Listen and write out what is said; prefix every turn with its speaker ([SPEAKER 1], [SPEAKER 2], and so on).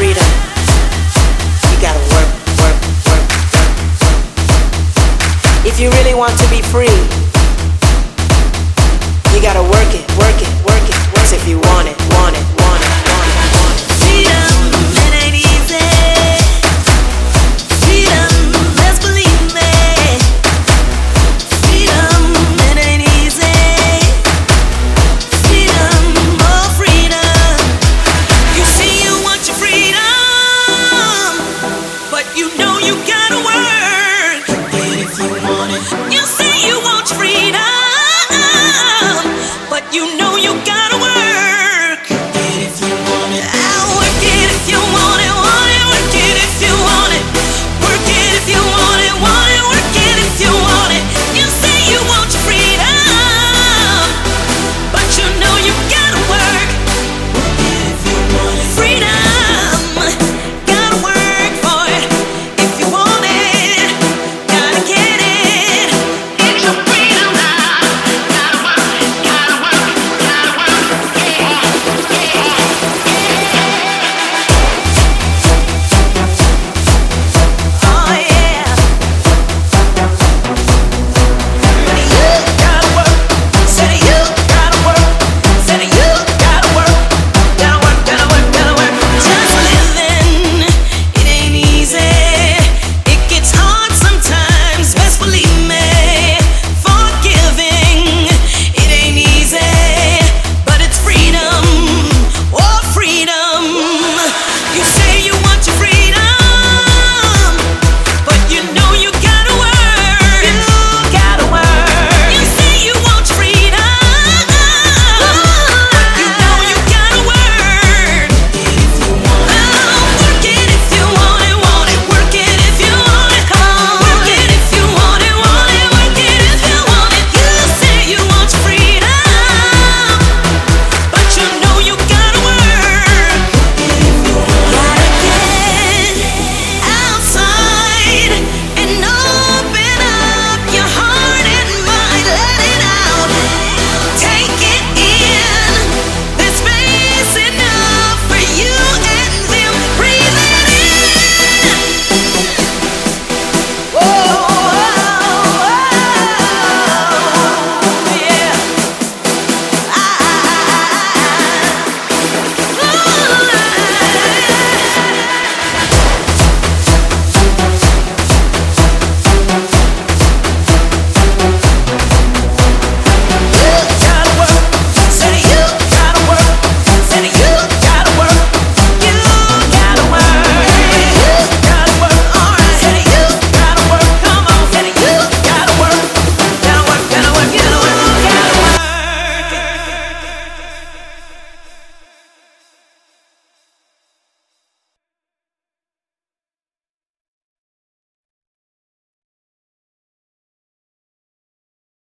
[SPEAKER 1] freedom, you gotta work, work, work, work. If you really want to be free,